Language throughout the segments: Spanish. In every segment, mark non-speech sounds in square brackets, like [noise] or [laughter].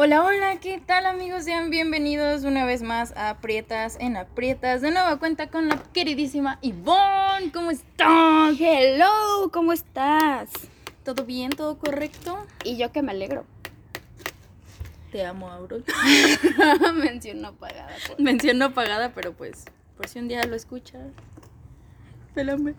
Hola, hola, ¿qué tal amigos? Sean bienvenidos una vez más a Aprietas en Aprietas. De nuevo cuenta con la queridísima Ivonne. ¿Cómo estás? Hello, ¿cómo estás? ¿Todo bien? ¿Todo correcto? Y yo que me alegro. Te amo, Aurora. [laughs] Mención no pagada. por- Mención no pagada, pero pues, por si un día lo escuchas. Pélame.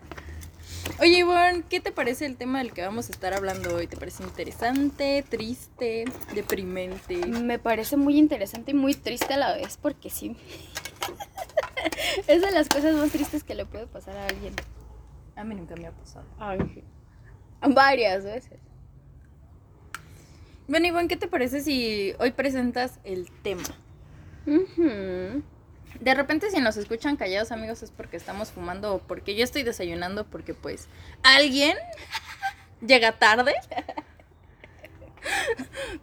Oye, Ivonne, ¿qué te parece el tema del que vamos a estar hablando hoy? ¿Te parece interesante, triste, deprimente? Me parece muy interesante y muy triste a la vez porque sí. es de las cosas más tristes que le puede pasar a alguien. A mí nunca me ha pasado. Varias veces. Bueno, Ivonne, ¿qué te parece si hoy presentas el tema? Ujú. De repente si nos escuchan callados amigos es porque estamos fumando o porque yo estoy desayunando porque pues alguien [laughs] llega tarde. [laughs]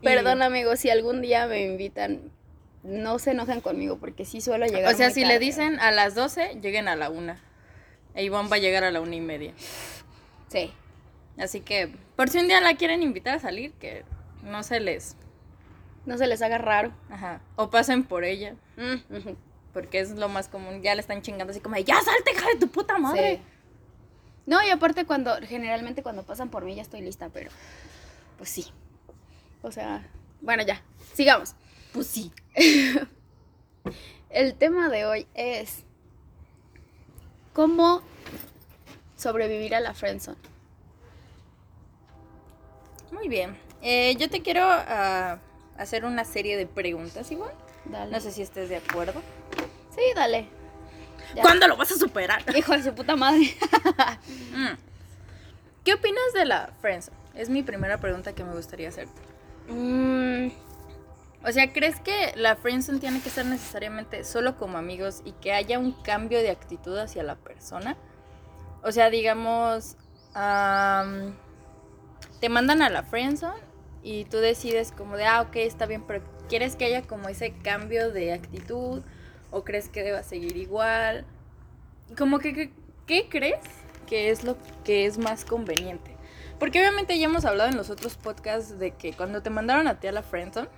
Perdón, amigos, si algún día me invitan, no se enojen conmigo porque sí suelo llegar. O sea, muy si le tarde. dicen a las 12, lleguen a la una. E Ivonne va a llegar a la una y media. Sí. Así que, por si un día la quieren invitar a salir, que no se les... No se les haga raro. Ajá. O pasen por ella, Mm. Porque es lo más común. Ya le están chingando así como, de, ya salte, hija de tu puta madre. Sí. No, y aparte cuando, generalmente cuando pasan por mí ya estoy lista, pero pues sí. O sea, bueno, ya, sigamos. Pues sí. [laughs] El tema de hoy es cómo sobrevivir a la friendzone. Muy bien. Eh, yo te quiero ah, hacer una serie de preguntas igual. Dale. No sé si estés de acuerdo. Sí, dale. Ya. ¿Cuándo lo vas a superar? [laughs] Hijo de su puta madre. [laughs] Mm. ¿Qué opinas de la friendzone? Es mi primera pregunta que me gustaría hacerte. Mm, O sea, ¿crees que la friendzone tiene que ser necesariamente solo como amigos y que haya un cambio de actitud hacia la persona? O sea, digamos, am, te mandan a la friendzone y tú decides como de, ah, ok, está bien, pero ¿quieres que haya como ese cambio de actitud? ¿O crees que deba seguir igual? Como que, que- ¿qué crees que es lo que es más conveniente? Porque obviamente ya hemos hablado en los otros podcasts de que cuando te mandaron a ti a la friendzone,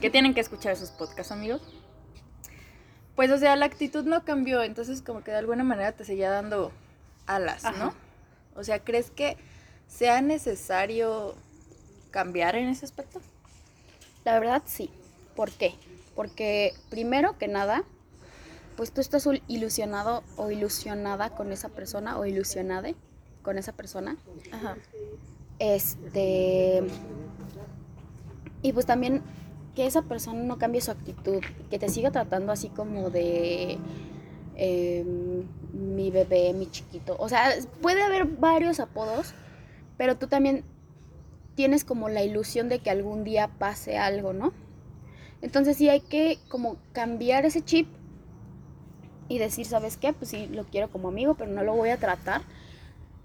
que [laughs] tienen que escuchar esos podcasts, amigos. Pues, o sea, la actitud no cambió, entonces como que de alguna manera te seguía dando alas, ¿no? O sea, ¿crees que sea necesario cambiar en ese aspecto? la verdad sí. ¿Por qué? Porque primero que nada, pues tú estás ilusionado o ilusionada con esa persona o ilusionade con esa persona. Ajá. Este. Y pues también que esa persona no cambie su actitud, que te siga tratando así como de. em, mi bebé, mi chiquito. O sea, puede haber varios apodos, pero tú también tienes como la ilusión de que algún día pase algo, ¿no? Entonces sí hay que como cambiar ese chip y decir, ¿sabes qué? Pues sí, lo quiero como amigo, pero no lo voy a tratar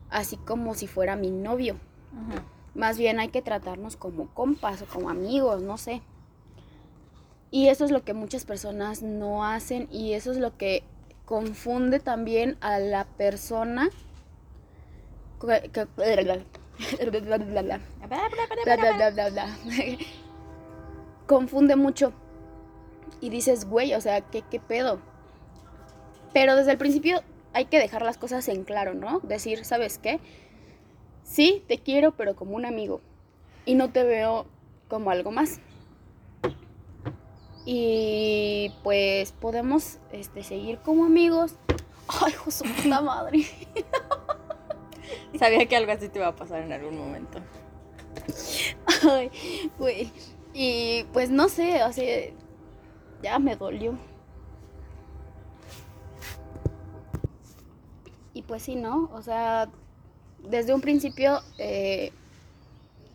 así como si fuera mi novio. Ajá. Más bien hay que tratarnos como compas o como amigos, no sé. Y eso es lo que muchas personas no hacen y eso es lo que confunde también a la persona. que- que-. [laughs] Confunde mucho. Y dices, güey, o sea, ¿qué, ¿qué pedo? Pero desde el principio hay que dejar las cosas en claro, ¿no? Decir, ¿sabes qué? Sí, te quiero, pero como un amigo. Y no te veo como algo más. Y pues podemos este, seguir como amigos. Ay, su puta madre. [laughs] Sabía que algo así te iba a pasar en algún momento. Ay, güey. Y pues no sé, o sea, ya me dolió. Y pues sí, ¿no? O sea, desde un principio eh,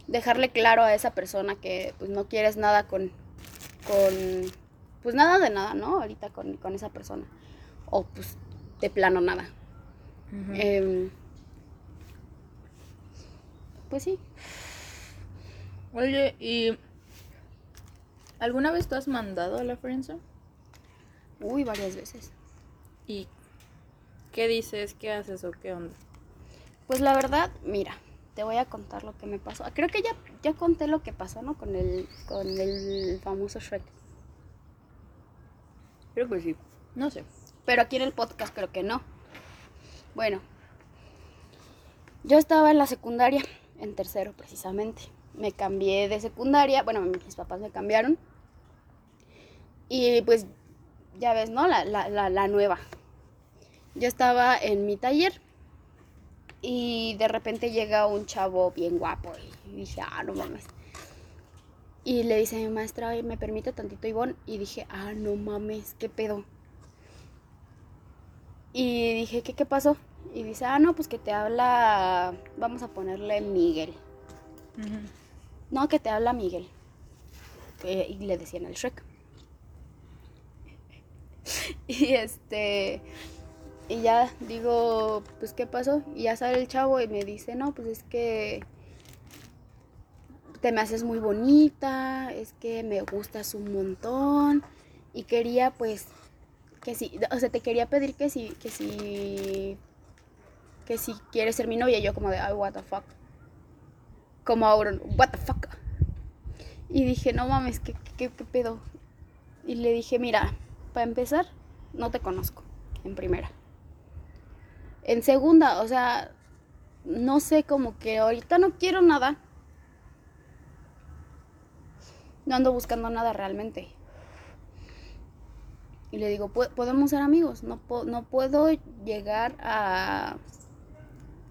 dejarle claro a esa persona que pues no quieres nada con, con, pues nada de nada, ¿no? Ahorita con, con esa persona. O pues de plano nada. Em, pues sí. Oye, ¿y alguna vez tú has mandado a la friendzone? Uy, varias veces. ¿Y qué dices? ¿Qué haces o qué onda? Pues la verdad, mira, te voy a contar lo que me pasó. Creo que ya, ya conté lo que pasó, ¿no? Con el, con el famoso Shrek. Creo que sí. No sé. Pero aquí en el podcast creo que no. Bueno, yo estaba en la secundaria, en tercero precisamente. Me cambié de secundaria, bueno, mis papás me cambiaron. Y pues, ya ves, ¿no? La, la, la, la nueva. Yo estaba en mi taller y de repente llega un chavo bien guapo y dije, ah, no mames. Y le dice a mi maestra, ¿me permite tantito Ivonne? Y dije, ah, no mames, ¿qué pedo? Y dije, ¿qué, qué pasó? Y dice, ah, no, pues que te habla, vamos a ponerle Miguel. No, que te habla Miguel. y le decían el Shrek. [laughs] y este, y ya digo, pues, ¿qué pasó? Y ya sale el chavo y me dice, no, pues es que te me haces muy bonita, es que me gustas un montón. Y quería, pues, que si, o sea, te quería pedir que si, que si, que si quieres ser mi novia. Y yo como de, ay, what the fuck. Como ahora, what the fuck. Y dije, no mames, ¿qué, qué, qué pedo? Y le dije, mira, para empezar, no te conozco, en primera. En segunda, o sea, no sé, como que ahorita no quiero nada. No ando buscando nada realmente. Y le digo, podemos ser amigos. No, no puedo llegar a,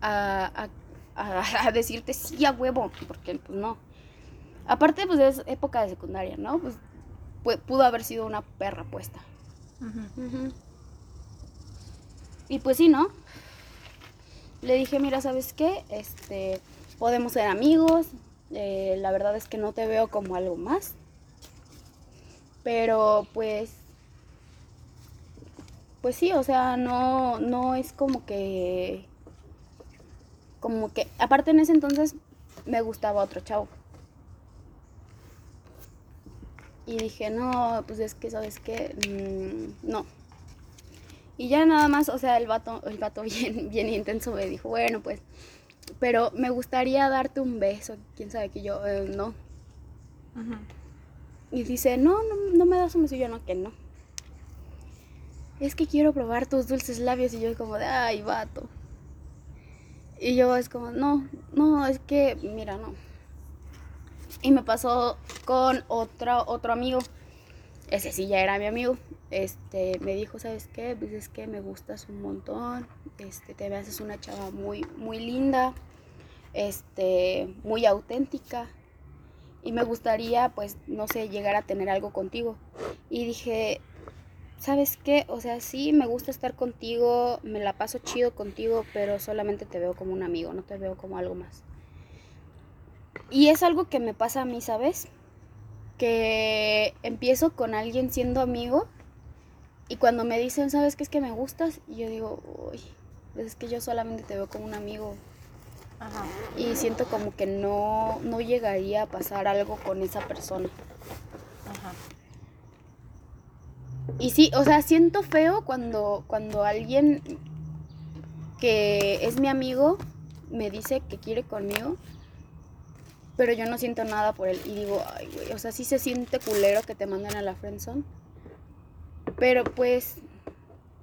a, [laughs] a, decirte sí a huevo, porque pues no. Aparte, pues es época de secundaria, ¿no? Pues pudo haber sido una perra puesta. Y pues sí, ¿no? Le dije, mira, ¿sabes qué? Este, podemos ser amigos. Eh, la verdad es que no te veo como algo más. Pero pues, pues sí, o sea, no, no es como que, como que, aparte en ese entonces me gustaba otro chavo. Y dije, no, pues es que, ¿sabes qué? Mm, no, y ya nada más, o sea, el vato, el vato [laughs] bien, bien intenso me dijo, bueno, pues, pero me gustaría darte un beso. Quién sabe que yo, eh, no. Y dice, no, no, no me das un beso. Y yo, no, que no. Es que quiero probar tus dulces labios. Y yo como de, ay, vato. Y yo es como, no, no, es que, mira, no. Y me pasó con otro, otro amigo. Ese sí ya era mi amigo este, me dijo, ¿sabes qué? Pues es que me gustas un montón, este, te haces una chava muy, muy linda, este, muy auténtica y me gustaría, pues, no sé, llegar a tener algo contigo. Y dije, ¿sabes qué? O sea, sí, me gusta estar contigo, me la paso chido contigo, pero solamente te veo como un amigo, no te veo como algo más. Y es algo que me pasa a mí, ¿sabes? Que empiezo con alguien siendo amigo y cuando me dicen, ¿sabes qué es que me gustas? Y yo digo, uy, pues es que yo solamente te veo como un amigo. Ajá. Y siento como que no, no llegaría a pasar algo con esa persona. Ajá. Y sí, o sea, siento feo cuando, cuando alguien que es mi amigo me dice que quiere conmigo, pero yo no siento nada por él. Y digo, ay, güey, o sea, sí se siente culero que te manden a la friendzone. Pero pues,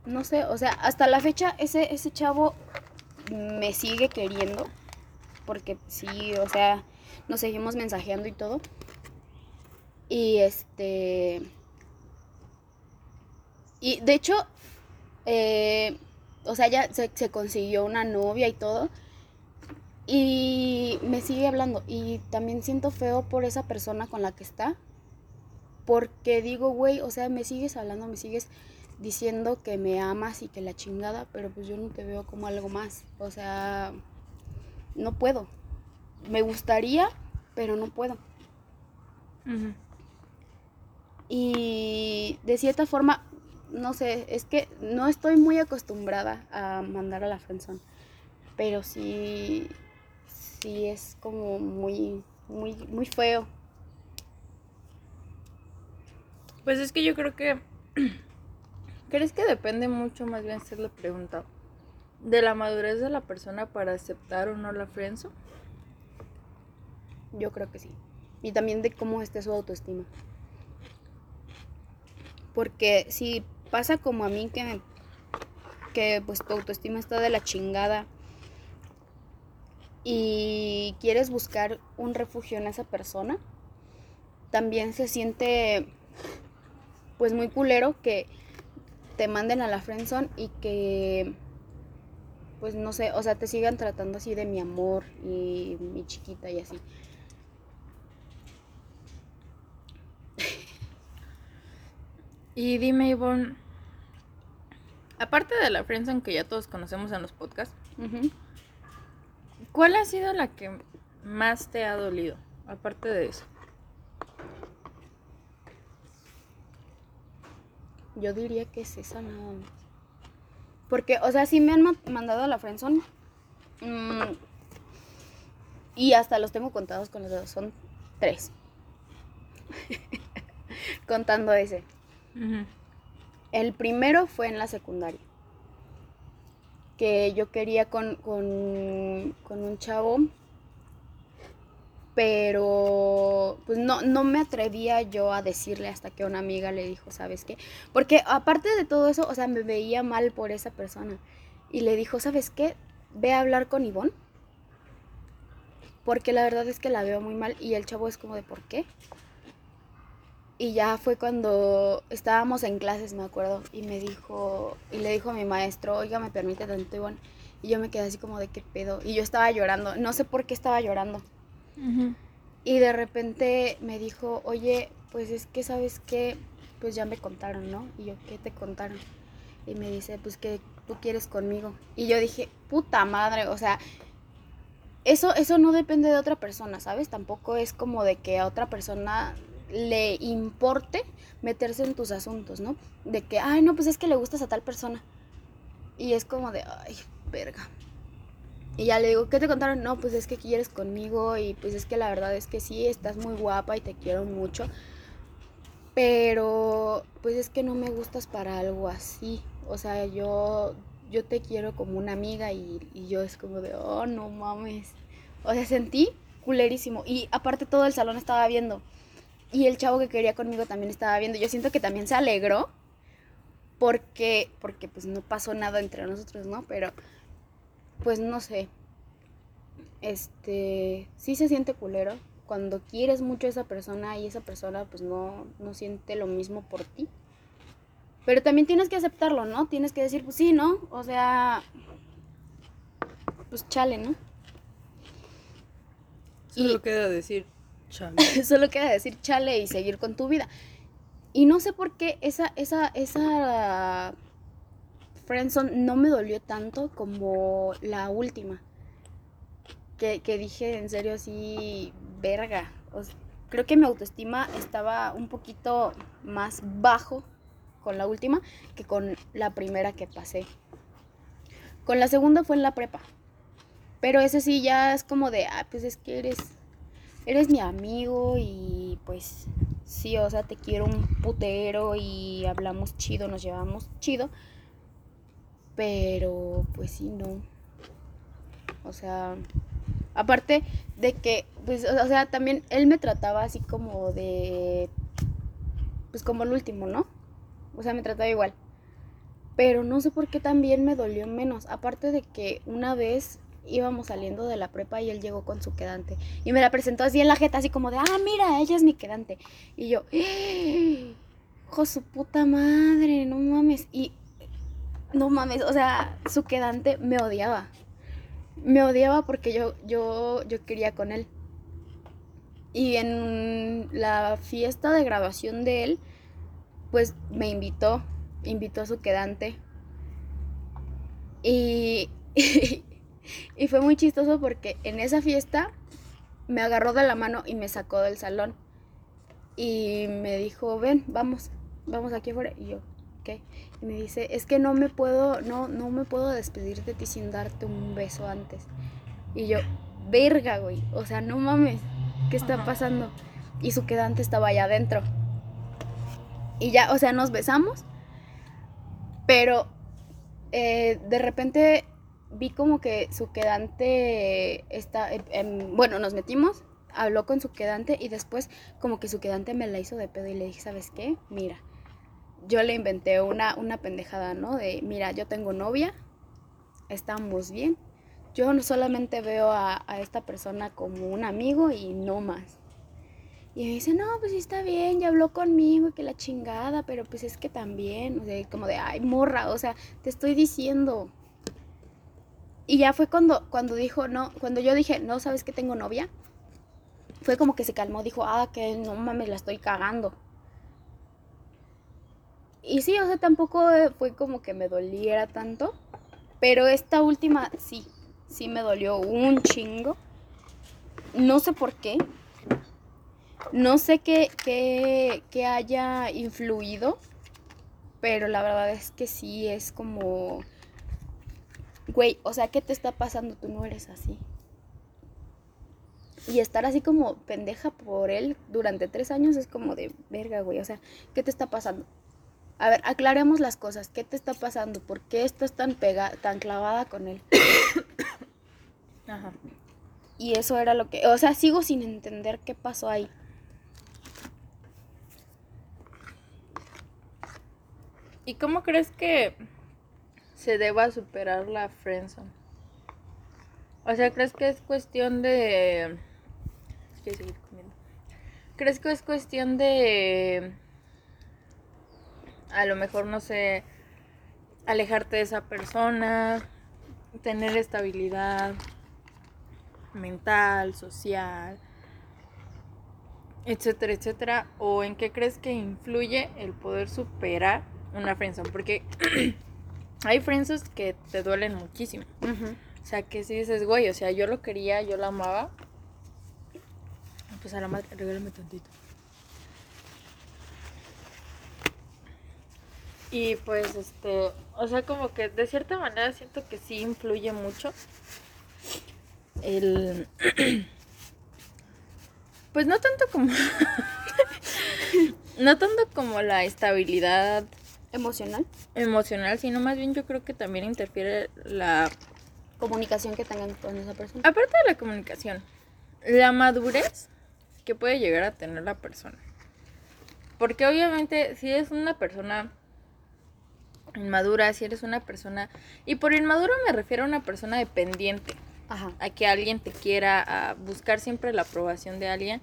no sé, o sea, hasta la fecha ese, ese chavo me sigue queriendo. Porque sí, o sea, nos seguimos mensajeando y todo. Y este... Y de hecho, eh, o sea, ya se, se consiguió una novia y todo. Y me sigue hablando. Y también siento feo por esa persona con la que está. Porque digo, güey, o sea, me sigues hablando, me sigues diciendo que me amas y que la chingada, pero pues yo no te veo como algo más. O sea, no puedo. Me gustaría, pero no puedo. Y de cierta forma, no sé, es que no estoy muy acostumbrada a mandar a la friendzone, pero sí, sí es como muy, muy, muy feo. Pues es que yo creo que. [clears throat] ¿Crees que depende mucho, más bien, la pregunta, de la madurez de la persona para aceptar o no la frienzo? Yo creo que sí. Y también de cómo esté su autoestima. Porque si pasa como a mí que, que pues tu autoestima está de la chingada y quieres buscar un refugio en esa persona, también se siente pues muy culero que te manden a la friendzone y que pues no sé, o sea, te sigan tratando así de mi amor y mi chiquita y así. Y dime, Ivonne, aparte de la friendzone que ya todos conocemos en los podcasts, ¿cuál ha sido la que más te ha dolido? Aparte de eso. Yo diría que es esa nada más. Porque, o sea, sí me han mandado a la friendzone. Mm, y hasta los tengo contados con los dedos. Son tres. [laughs] Contando ese. El primero fue en la secundaria. Que yo quería con, con, con un chavo pero pues no, no me atrevía yo a decirle hasta que una amiga le dijo, ¿sabes qué? Porque aparte de todo eso, o sea, me veía mal por esa persona. Y le dijo, ¿sabes qué? Ve a hablar con Ivonne. Porque la verdad es que la veo muy mal y el chavo es como de, ¿por qué? Y ya fue cuando estábamos en clases, me acuerdo, y me dijo, y le dijo a mi maestro, oiga, me permite tanto Ivonne. Y yo me quedé así como de, ¿qué pedo? Y yo estaba llorando, no sé por qué estaba llorando y de repente me dijo, oye, pues es que sabes que, pues ya me contaron, ¿no? Y yo, ¿qué te contaron? Y me dice, pues que tú quieres conmigo. Y yo dije, puta madre, o sea, eso, eso no depende de otra persona, ¿sabes? Tampoco es como de que a otra persona le importe meterse en tus asuntos, ¿no? De que, ay, no, pues es que le gustas a tal persona. Y es como de, ay, verga. Y ya le digo, ¿qué te contaron? No, pues es que quieres conmigo y pues es que la verdad es que sí, estás muy guapa y te quiero mucho. Pero pues es que no me gustas para algo así. O sea, yo, yo te quiero como una amiga y, y yo es como de, oh, no mames. O sea, sentí culerísimo. Y aparte todo el salón estaba viendo. Y el chavo que quería conmigo también estaba viendo. Yo siento que también se alegró porque, porque pues no pasó nada entre nosotros, ¿no? Pero pues no sé, este, sí se siente culero cuando quieres mucho a esa persona y esa persona pues no, no siente lo mismo por ti. Pero también tienes que aceptarlo, ¿no? Tienes que decir, pues sí, ¿no? O sea, pues chale, ¿no? Solo queda decir chale. [laughs] Solo queda decir chale y seguir con tu vida. Y no sé por qué esa, esa, esa Friendzone no me dolió tanto como la última. Que, dije en serio así, verga. creo que mi autoestima estaba un poquito más bajo con la última que con la primera que pasé. Con la segunda fue en la prepa. Pero ese sí ya es como de, ah, pues es que eres, eres mi amigo y pues sí, o sea, te quiero un putero y hablamos chido, nos llevamos chido. Pero pues sí, no. O sea, aparte de que, pues, o sea, también él me trataba así como de, pues como el último, ¿no? O sea, me trataba igual. Pero no sé por qué también me dolió menos. Aparte de que una vez íbamos saliendo de la prepa y él llegó con su quedante. Y me la presentó así en la jeta, así como de, ah, mira, ella es mi quedante. Y yo. [gasps] ¡hijo su puta madre! No mames. Y no mames, o sea, su quedante me odiaba. Me odiaba porque yo, yo, yo quería con él. Y en la fiesta de graduación de él, pues me invitó, invitó a su quedante. Y, [laughs] fue muy chistoso porque en esa fiesta me agarró de la mano y me sacó del salón. Y me dijo, ven, vamos, vamos aquí afuera. Y yo, y me dice, es que no me puedo, no, no me puedo despedir de ti sin darte un beso antes. Y yo, verga, güey, o sea, no mames, ¿qué está pasando? Y su quedante estaba allá adentro. Y ya, o sea, nos besamos, pero eh, de repente vi como que su quedante está, em, bueno, nos metimos habló con su quedante y después como que su quedante me la hizo de pedo y le dije, ¿sabes qué? Mira, yo le inventé una, una pendejada, ¿no? De, mira, yo tengo novia, estamos bien. Yo no solamente veo a, a esta persona como un amigo y no más. Y me dice, no, pues sí está bien, ya habló conmigo que la chingada, pero pues es que también, como de, ay, morra, o sea, te estoy diciendo. Y ya fue cuando, cuando dijo, no, cuando yo dije, no, ¿sabes que tengo novia? Fue como que se calmó, dijo, ah, que no mames, la estoy cagando. Y sí, o sea, tampoco fue como que me doliera tanto, pero esta última sí, sí me dolió un chingo. No sé por qué, no sé qué, qué, haya influido, pero la verdad es que sí es como, güey, o sea, ¿qué te está pasando? Tú no eres así. Y estar así como pendeja por él durante tres años es como de verga, güey. O sea, ¿qué te está pasando? A ver, aclaremos las cosas. ¿Qué te está pasando? ¿Por qué estás tan pegada, tan clavada con él? [coughs] Ajá. Y eso era lo que, o sea, sigo sin entender qué pasó ahí. ¿Y cómo crees que se deba superar la friendzone? O sea, ¿crees que es cuestión de... Seguir comiendo. ¿Crees que es cuestión de... A lo mejor, no sé, alejarte de esa persona, tener estabilidad mental, social, etcétera, etcétera? ¿O en qué crees que influye el poder superar una friendzone, porque [clears throat] hay friendzones que te duelen muchísimo. O sea, que si dices, güey, o sea, yo lo quería, yo lo amaba. Pues a la madre, regálame tantito. Y pues, este, o sea, como que de cierta manera siento que sí influye mucho el... [clears throat] Pues no tanto como... [laughs] no tanto como la estabilidad emocional. Emocional, sino más bien yo creo que también interfiere la comunicación que tengan con esa persona. Aparte de la comunicación, la madurez que puede llegar a tener la persona. Porque obviamente si es una persona inmadura, si eres una persona... Y por inmaduro me refiero a una persona dependiente. Ajá. A que alguien te quiera, a buscar siempre la aprobación de alguien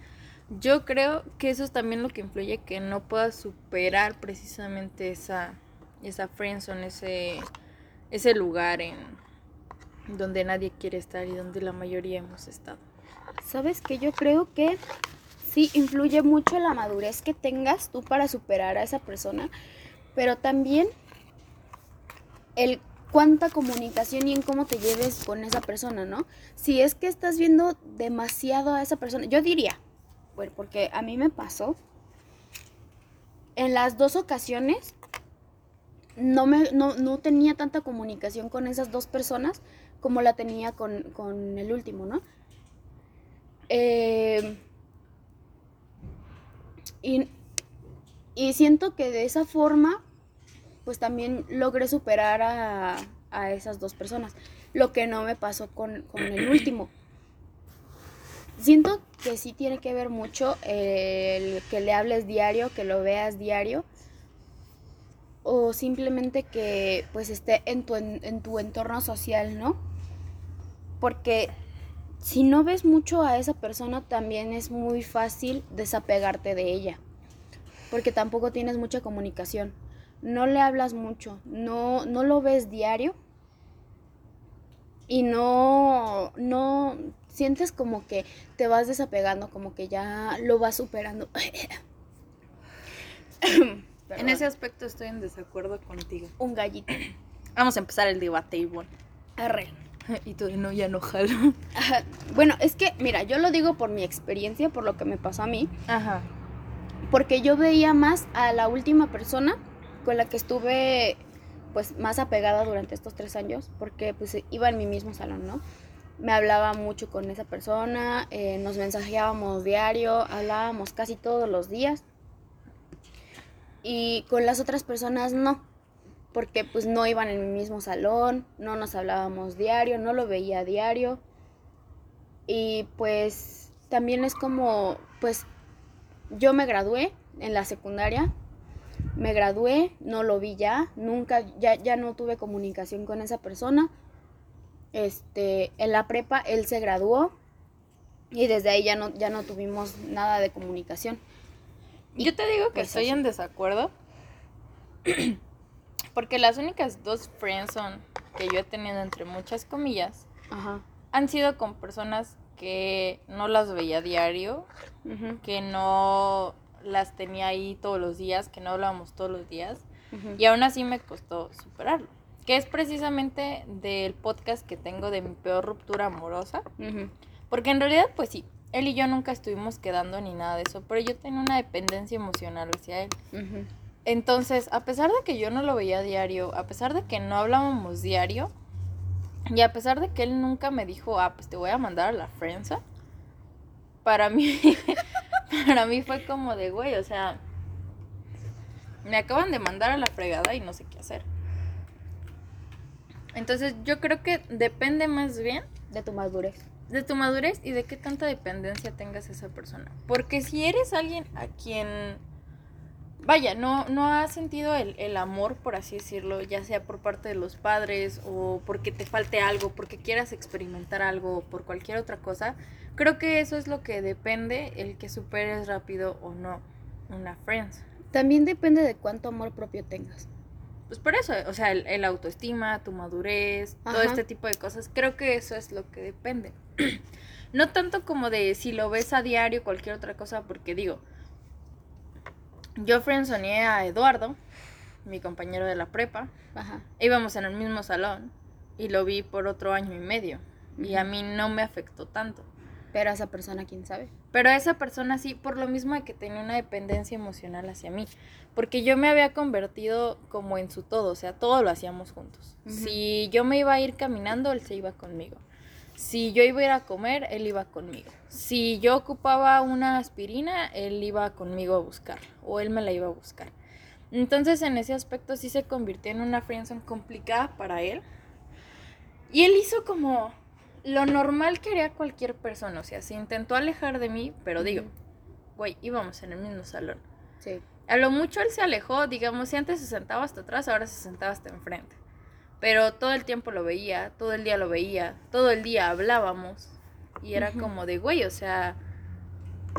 yo creo que eso es también lo que influye que no puedas superar precisamente esa, esa friendzone, ese, ese lugar en donde nadie quiere estar y donde la mayoría hemos estado. ¿Sabes que Yo creo que sí influye mucho la madurez que tengas tú para superar a esa persona, pero también el cuánta comunicación y en cómo te lleves con esa persona, ¿no? Si es que estás viendo demasiado a esa persona, yo diría, porque a mí me pasó. En las dos ocasiones no, me, no, tenía tanta comunicación con esas dos personas como la tenía con, el último, ¿no? Eh, y, siento que de esa forma, pues también logré superar a, a esas dos personas. Lo que no me pasó con, con el último. Siento que sí tiene que ver mucho el que le hables diario, que lo veas diario, o simplemente que pues esté en tu, en, tu entorno social, ¿no? Porque si no ves mucho a esa persona, también es muy fácil desapegarte de ella, porque tampoco tienes mucha comunicación, no le hablas mucho, no, no lo ves diario y no, no, sientes como que te vas desapegando, como que ya lo vas superando. [laughs] en ese aspecto estoy en desacuerdo contigo. Un gallito. Vamos a empezar el debate, Ivonne. Arre. [laughs] Y tú, no, ya no jalo. Bueno, es que, mira, yo lo digo por mi experiencia, por lo que me pasó a mí. Ajá. Porque yo veía más a la última persona con la que estuve, pues, más apegada durante estos tres años, porque, pues, iba en mi mismo salón, ¿no? Me hablaba mucho con esa persona, eh, nos mensajeábamos diario, hablábamos casi todos los días. Y con las otras personas no, porque pues no iban en mi mismo salón, no nos hablábamos diario, no lo veía diario. Y pues también es como, pues, yo me gradué en la secundaria, me gradué, no lo vi ya, nunca, ya, ya no tuve comunicación con esa persona. Este, en la prepa él se graduó y desde ahí ya no, ya no tuvimos nada de comunicación. Yo te digo que pues estoy así. en desacuerdo. [clears throat] Porque las únicas dos friendzone que yo he tenido entre muchas comillas Ajá. han sido con personas que no las veía a diario, que no las tenía ahí todos los días, que no hablábamos todos los días. Y aún así me costó superarlo. Que es precisamente del podcast que tengo de mi peor ruptura amorosa. Porque en realidad, pues sí, él y yo nunca estuvimos quedando ni nada de eso, pero yo tenía una dependencia emocional hacia él. Entonces, a pesar de que yo no lo veía diario, a pesar de que no hablábamos diario, y a pesar de que él nunca me dijo, ah, pues te voy a mandar a la frenza, para mí, [laughs] para mí fue como de, güey, o sea, me acaban de mandar a la fregada y no sé qué hacer. Entonces, yo creo que depende más bien De tu madurez. de tu madurez y de qué tanta dependencia tengas esa persona. Porque si eres alguien a quien, vaya, no, no has sentido el, el amor, por así decirlo, ya sea por parte de los padres o porque te falte algo, porque quieras experimentar algo o por cualquier otra cosa, creo que eso es lo que depende el que superes rápido o no una friends. También depende de cuánto amor propio tengas. Pues por eso, o sea, el, el autoestima, tu madurez, todo este tipo de cosas, creo que eso es lo que depende. [clears throat] no tanto como de si lo ves a diario, cualquier otra cosa, porque digo, yo friendzoneé a Eduardo, mi compañero de la prepa, Ajá. íbamos en el mismo salón y lo vi por otro año y medio y a mí no me afectó tanto. Pero a esa persona, quién sabe. Pero a esa persona sí, por lo mismo de que tenía una dependencia emocional hacia mí. Porque yo me había convertido como en su todo, o sea, todo lo hacíamos juntos. Si yo me iba a ir caminando, él se iba conmigo. Si yo iba a ir a comer, él iba conmigo. Si yo ocupaba una aspirina, él iba conmigo a buscarla o él me la iba a buscar. Entonces en ese aspecto sí se convirtió en una friendzone complicada para él. Y él hizo como lo normal que haría cualquier persona, o sea, se intentó alejar de mí, pero digo, güey, íbamos en el mismo salón. Sí. A lo mucho él se alejó, digamos, si antes se sentaba hasta atrás, ahora se sentaba hasta enfrente. Pero todo el tiempo lo veía, todo el día lo veía, todo el día hablábamos. Y era como de, güey, o sea,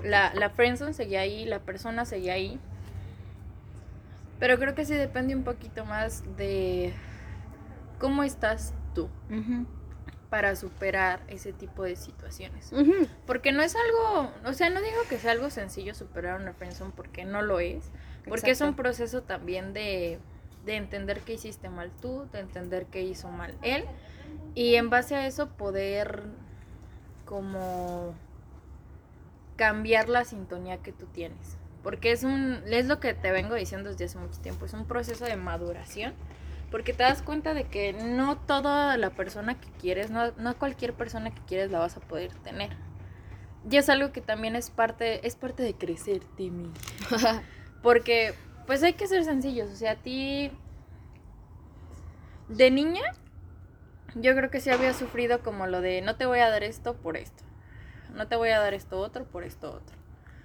la, la friendzone seguía ahí, la persona seguía ahí. Pero creo que sí depende un poquito más de cómo estás tú. Para superar ese tipo de situaciones. Ujú. Porque no es algo, o sea, no digo que sea algo sencillo superar una friendzone porque no lo es, porque es un Exacto. proceso también de, de entender que hiciste mal tú, de entender que hizo mal él y en base a eso poder como cambiar la sintonía que tú tienes. Porque es un es lo que te vengo diciendo desde hace mucho tiempo, es un proceso de maduración. Porque te das cuenta de que no toda la persona que quieres, no, no cualquier persona que quieres la vas a poder tener. Y es algo que también es parte, es parte de crecer, Timmy. [laughs] Porque, pues hay que ser sencillos. O sea, a ti. De niña, yo creo que sí había sufrido como lo de no te voy a dar esto por esto. No te voy a dar esto otro por esto otro.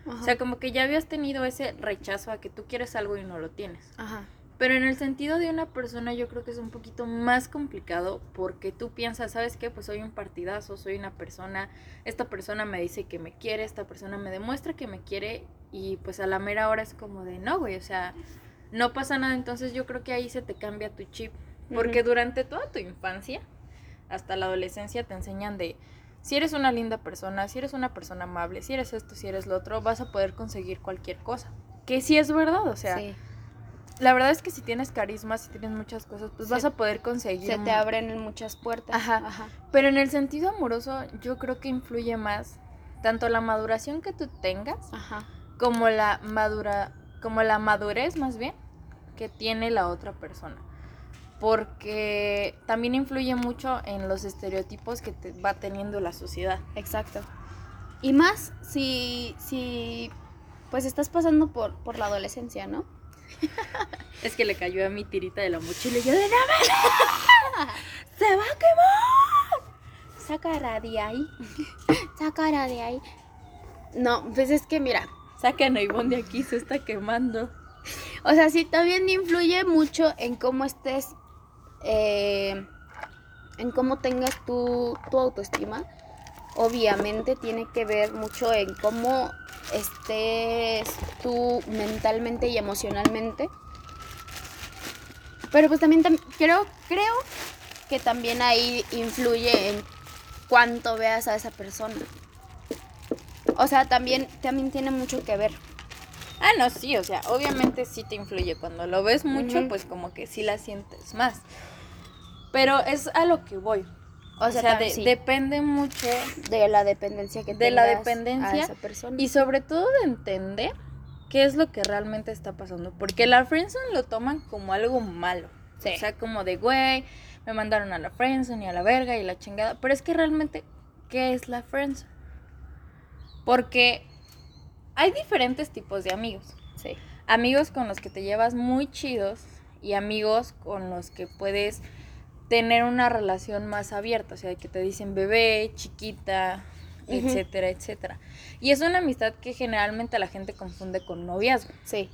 Ajá. O sea, como que ya habías tenido ese rechazo a que tú quieres algo y no lo tienes. Ajá. Pero en el sentido de una persona yo creo que es un poquito más complicado porque tú piensas, ¿sabes qué? Pues soy un partidazo, soy una persona, esta persona me dice que me quiere, esta persona me demuestra que me quiere y pues a la mera hora es como de no, güey, o sea, no pasa nada, entonces yo creo que ahí se te cambia tu chip. Porque durante toda tu infancia, hasta la adolescencia, te enseñan de si eres una linda persona, si eres una persona amable, si eres esto, si eres lo otro, vas a poder conseguir cualquier cosa. Que sí es verdad, o sea, sí. La verdad es que si tienes carisma, si tienes muchas cosas, pues Se- vas a poder conseguir. Se te abren muchas puertas. Ajá. Ajá. Pero en el sentido amoroso, yo creo que influye más tanto la maduración que tú tengas Ajá. como la madura, como la madurez más bien que tiene la otra persona. Porque también influye mucho en los estereotipos que te va teniendo la sociedad. Exacto. Y más si, si pues estás pasando por, por la adolescencia, ¿no? Es que le cayó a mi tirita de la mochila y yo de ¡No mames! ¡Se va a quemar! Sácara de ahí. Sácara de ahí. No, pues es que mira, Sacan a Ivonne de aquí, se está quemando. o sea, sí también influye mucho en cómo estés, eh, en cómo tengas tu, tu autoestima. Obviamente tiene que ver mucho en cómo estés tú mentalmente y emocionalmente. Pero pues también tam- creo, creo que también ahí influye en cuánto veas a esa persona. O sea, también, también tiene mucho que ver. Ah, no, sí, o sea, obviamente sí te influye. Cuando lo ves mucho, pues como que sí la sientes más. Pero es a lo que voy. O sea, tam- de- sí, depende mucho de la dependencia que de la dependencia a esa persona. y sobre todo de entender qué es lo que realmente está pasando. Porque la friendzone lo toman como algo malo. Sí. O sea, como de, güey, me mandaron a la friendzone y a la verga y la chingada. Pero es que realmente, ¿qué es la friendzone? Porque hay diferentes tipos de amigos. sí. Amigos con los que te llevas muy chidos y amigos con los que puedes tener una relación más abierta, o sea, que te dicen bebé, chiquita, etcétera, etcétera. Y es una amistad que generalmente la gente confunde con noviazgo. Sí.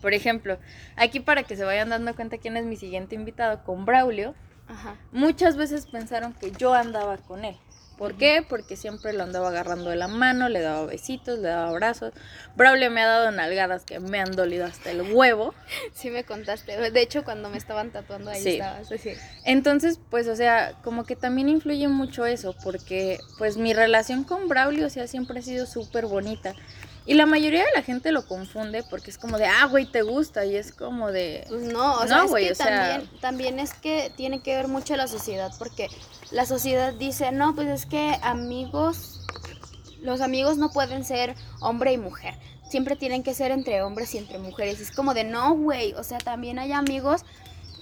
Por ejemplo, aquí para que se vayan dando cuenta quién es mi siguiente invitado, con Braulio, Ajá. muchas veces pensaron que yo andaba con él. ¿Por qué? Porque siempre lo andaba agarrando de la mano, le daba besitos, le daba abrazos. Braulio me ha dado nalgadas que me han dolido hasta el huevo. [laughs] Sí me contaste. De hecho, cuando me estaban tatuando ahí Sí. estabas. Sí. Entonces, pues, o sea, como que también influye mucho eso, porque pues mi relación con Braulio, o sea, siempre ha sido súper bonita. Y la mayoría de la gente lo confunde porque es como de, ah, güey, te gusta, y es como de... Pues no, o No, sea, es güey, que o sea- también, es que tiene que ver mucho la sociedad, porque la sociedad dice, no, pues es que amigos, los amigos no pueden ser hombre y mujer, siempre tienen que ser entre hombres y entre mujeres. Es como de, no, güey, o sea, también hay amigos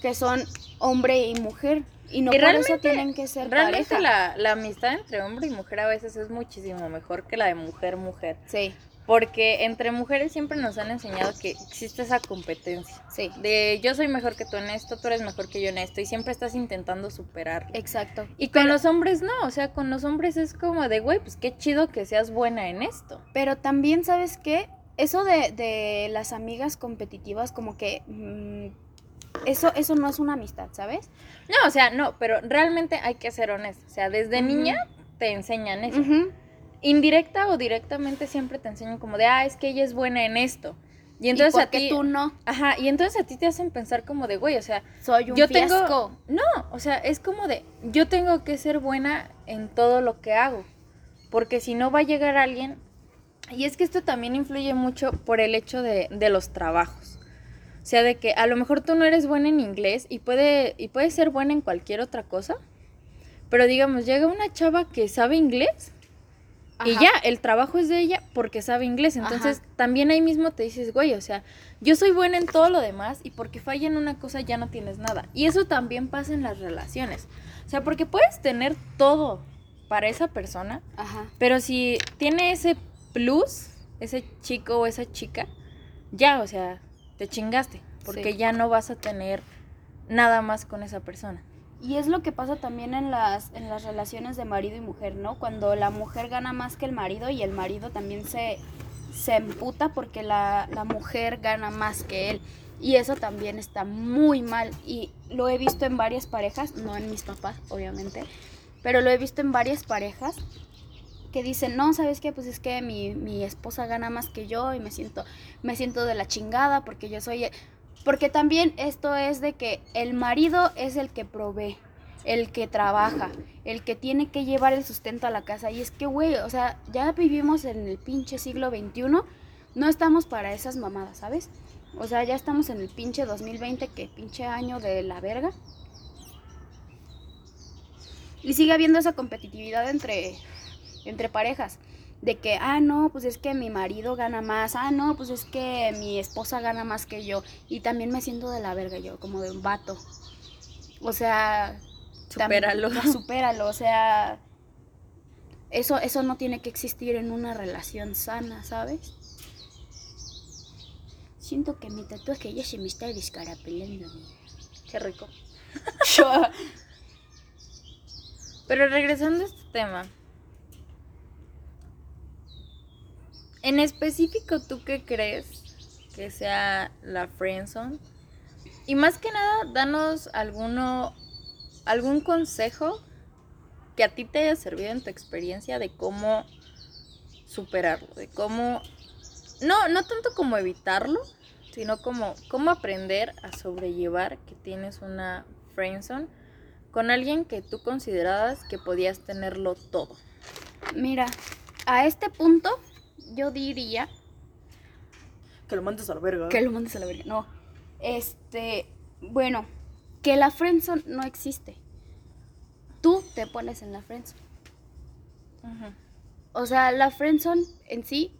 que son hombre y mujer, y no Y por eso realmente- tienen que ser Realmente pareja. la, la amistad entre hombre y mujer a veces es muchísimo mejor que la de mujer-mujer. Sí, Porque entre mujeres siempre nos han enseñado que existe esa competencia. sí, De yo soy mejor que tú en esto, tú eres mejor que yo en esto. Y siempre estás intentando superar. exacto. Y con los hombres no, o sea, con los hombres es como de, güey, pues qué chido que seas buena en esto. Pero también, ¿sabes qué? Eso de, de las amigas competitivas, como que... mm, eso, eso no es una amistad, ¿sabes? No, o sea, no, pero realmente hay que ser honesto. O sea, desde niña te enseñan eso. Ujú. Indirecta o directamente siempre te enseñan como de, ah, es que ella es buena en esto. Y entonces ¿Y a por ti... tú no? Ajá, y entonces a ti te hacen pensar como de, güey, o sea, Soy un yo fiasco. tengo... No, o sea, es como de, yo tengo que ser buena en todo lo que hago. Porque si no va a llegar alguien... Y es que esto también influye mucho por el hecho de, de los trabajos. O sea, de que a lo mejor tú no eres buena en inglés y puede, y puede ser buena en cualquier otra cosa. Pero digamos, llega una chava que sabe inglés y ya, el trabajo es de ella porque sabe inglés. Entonces, Ajá. también ahí mismo te dices, güey, o sea, yo soy buena en todo lo demás y porque falla en una cosa ya no tienes nada. Y eso también pasa en las relaciones. O sea, porque puedes tener todo para esa persona, Ajá. pero si tiene ese plus, ese chico o esa chica, ya, o sea, te chingaste. Porque Sí. ya no vas a tener nada más con esa persona. Y es lo que pasa también en las, en las relaciones de marido y mujer, ¿no? Cuando la mujer gana más que el marido y el marido también se, se emputa porque la, la mujer gana más que él. Y eso también está muy mal. Y lo he visto en varias parejas, no en mis papás, obviamente, pero lo he visto en varias parejas que dicen, no, ¿sabes qué? Pues es que mi, mi esposa gana más que yo y me siento, me siento de la chingada porque yo soy... Porque también esto es de que el marido es el que provee, el que trabaja, el que tiene que llevar el sustento a la casa. Y es que, güey, o sea, ya vivimos en el pinche siglo XXI, no estamos para esas mamadas, ¿sabes? O sea, ya estamos en el pinche 2020, que pinche año de la verga. Y sigue habiendo esa competitividad entre, entre parejas. De que, ah, no, pues es que mi marido gana más. Ah, no, pues es que mi esposa gana más que yo. Y también me siento de la verga yo, como de un vato. O sea... Supéralo. [laughs] no, supéralo, o sea... Eso, eso no tiene que existir en una relación sana, ¿sabes? Siento que mi tatuaje ya se me está descarapelando. Qué rico. [laughs] Pero regresando a este tema. En específico, ¿tú qué crees que sea la friendzone? Y más que nada, danos alguno, algún consejo que a ti te haya servido en tu experiencia de cómo superarlo, de cómo, no, no tanto como evitarlo, sino como cómo aprender a sobrellevar que tienes una friendzone con alguien que tú considerabas que podías tenerlo todo. Mira, a este punto yo diría que lo mandes a la verga. Que lo mandes a la verga. No. Este, bueno, que la friendzone no existe. Tú te pones en la friendzone. O sea, la friendzone en sí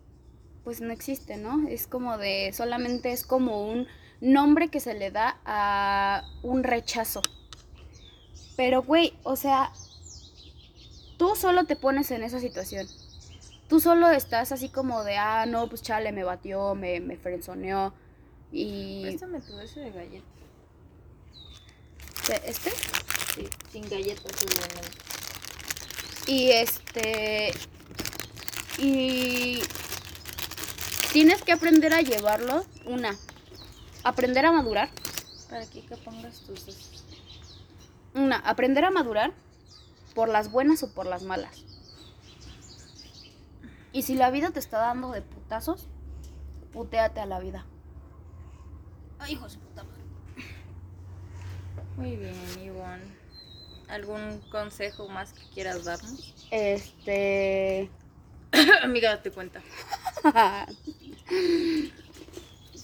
pues no existe, ¿no? Es como de solamente es como un nombre que se le da a un rechazo. Pero güey, o sea, tú solo te pones en esa situación tú solo estás así como de, ah, no, pues chale, me batió, me, me frenzoneó. Y. Préstame tu ese de galletas. ¿Este? Sí, sin galletas. Y este. Y. Tienes que aprender a llevarlo. Una. Aprender a madurar. Para que pongas tus. Una. Aprender a madurar. Por las buenas o por las malas. Y si la vida te está dando de putazos, puteate a la vida. Ay, hijo de puta madre. Muy bien, Ivonne. ¿Algún consejo más que quieras darnos? Este. [coughs] Amiga, date cuenta. [laughs]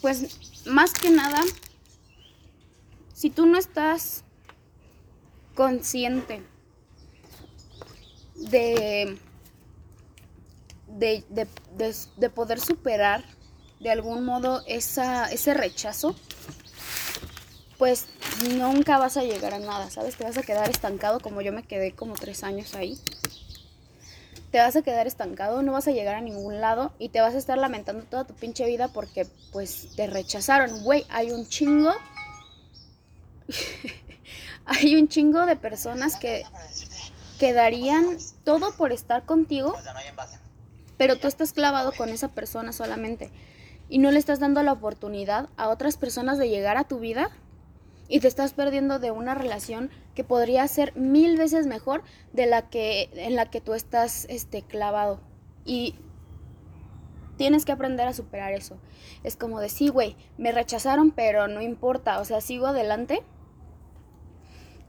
pues, más que nada, si tú no estás consciente de de, poder superar de algún modo esa, ese rechazo, pues nunca vas a llegar a nada, ¿sabes? Te vas a quedar estancado como yo me quedé como tres años ahí. Te vas a quedar estancado, no vas a llegar a ningún lado y te vas a estar lamentando toda tu pinche vida porque pues te rechazaron. Güey, hay un chingo. [laughs] hay un chingo de personas que, que darían todo por estar contigo pero tú estás clavado con esa persona solamente y no le estás dando la oportunidad a otras personas de llegar a tu vida y te estás perdiendo de una relación que podría ser mil veces mejor de la que en la que tú estás este clavado y tienes que aprender a superar eso. Es como de sí, güey, me rechazaron, pero no importa, o sea, sigo adelante.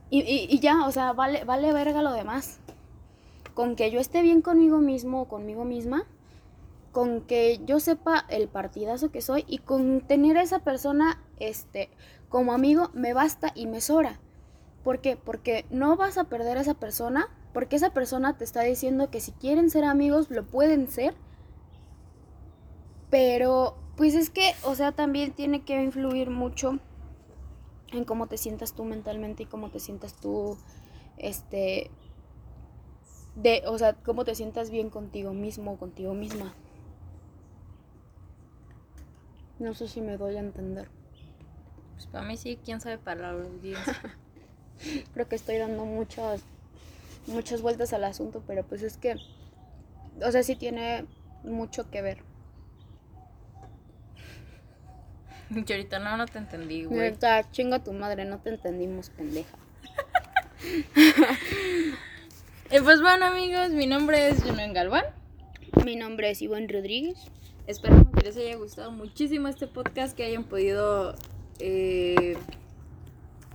Y, y ya, o sea, vale, vale verga lo demás con que yo esté bien conmigo mismo o conmigo misma, con que yo sepa el partidazo que soy y con tener a esa persona este, como amigo me basta y me sobra. ¿Por qué? Porque no vas a perder a esa persona, porque esa persona te está diciendo que si quieren ser amigos lo pueden ser, pero pues es que, o sea, también tiene que influir mucho en cómo te sientas tú mentalmente y cómo te sientas tú, este, de, o sea, cómo te sientas bien contigo mismo o contigo misma. No sé si me doy a entender. Pues para mí sí, quién sabe para la audiencia. [laughs] Creo que estoy dando muchas muchas vueltas al asunto, pero pues es que o sea, sí tiene mucho que ver. ahorita no, no te entendí, güey. chinga tu madre, no te entendimos, pendeja. [laughs] Y pues bueno amigos, mi nombre es Julián Galván. Mi nombre es Iván Rodríguez. Esperamos que les haya gustado muchísimo este podcast, que hayan podido eh,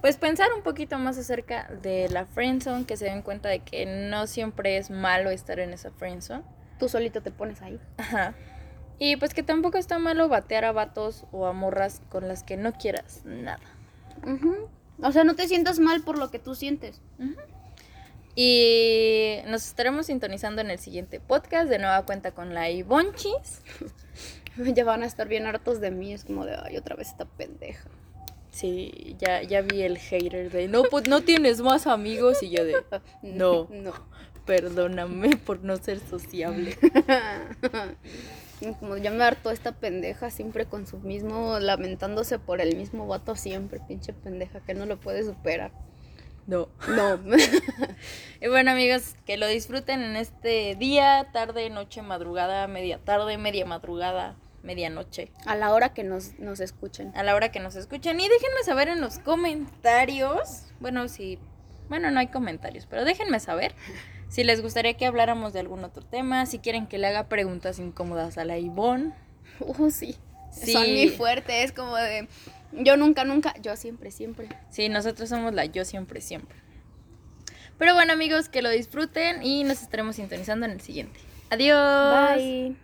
pues pensar un poquito más acerca de la friendzone, que se den cuenta de que no siempre es malo estar en esa friendzone. Tú solito te pones ahí. Ajá. Y pues que tampoco está malo batear a vatos o a morras con las que no quieras nada. O sea, no te sientas mal por lo que tú sientes. Y nos estaremos sintonizando en el siguiente podcast. De nueva cuenta con la Ivonchis. [laughs] ya van a estar bien hartos de mí. Es como de, ay, otra vez esta pendeja. Sí, ya, ya vi el hater de, no, pues no tienes más amigos. Y yo de, [laughs] no, no. Perdóname por no ser sociable. [laughs] como ya me harto esta pendeja siempre con su mismo, lamentándose por el mismo vato siempre, pinche pendeja que no lo puede superar. No. No. Y [laughs] bueno, amigos, que lo disfruten en este día, tarde, noche, madrugada, media tarde, media madrugada, medianoche. A la hora que nos, nos escuchen. A la hora que nos escuchen. Y déjenme saber en los comentarios. Bueno, si. Bueno, no hay comentarios, pero déjenme saber si les gustaría que habláramos de algún otro tema. Si quieren que le haga preguntas incómodas a la Ivonne. Uh, sí. Sí. Son muy fuertes, es como de yo nunca, nunca, yo siempre, siempre. Sí, nosotros somos la yo siempre, siempre. Pero bueno, amigos, que lo disfruten y nos estaremos sintonizando en el siguiente. Adiós. Bye.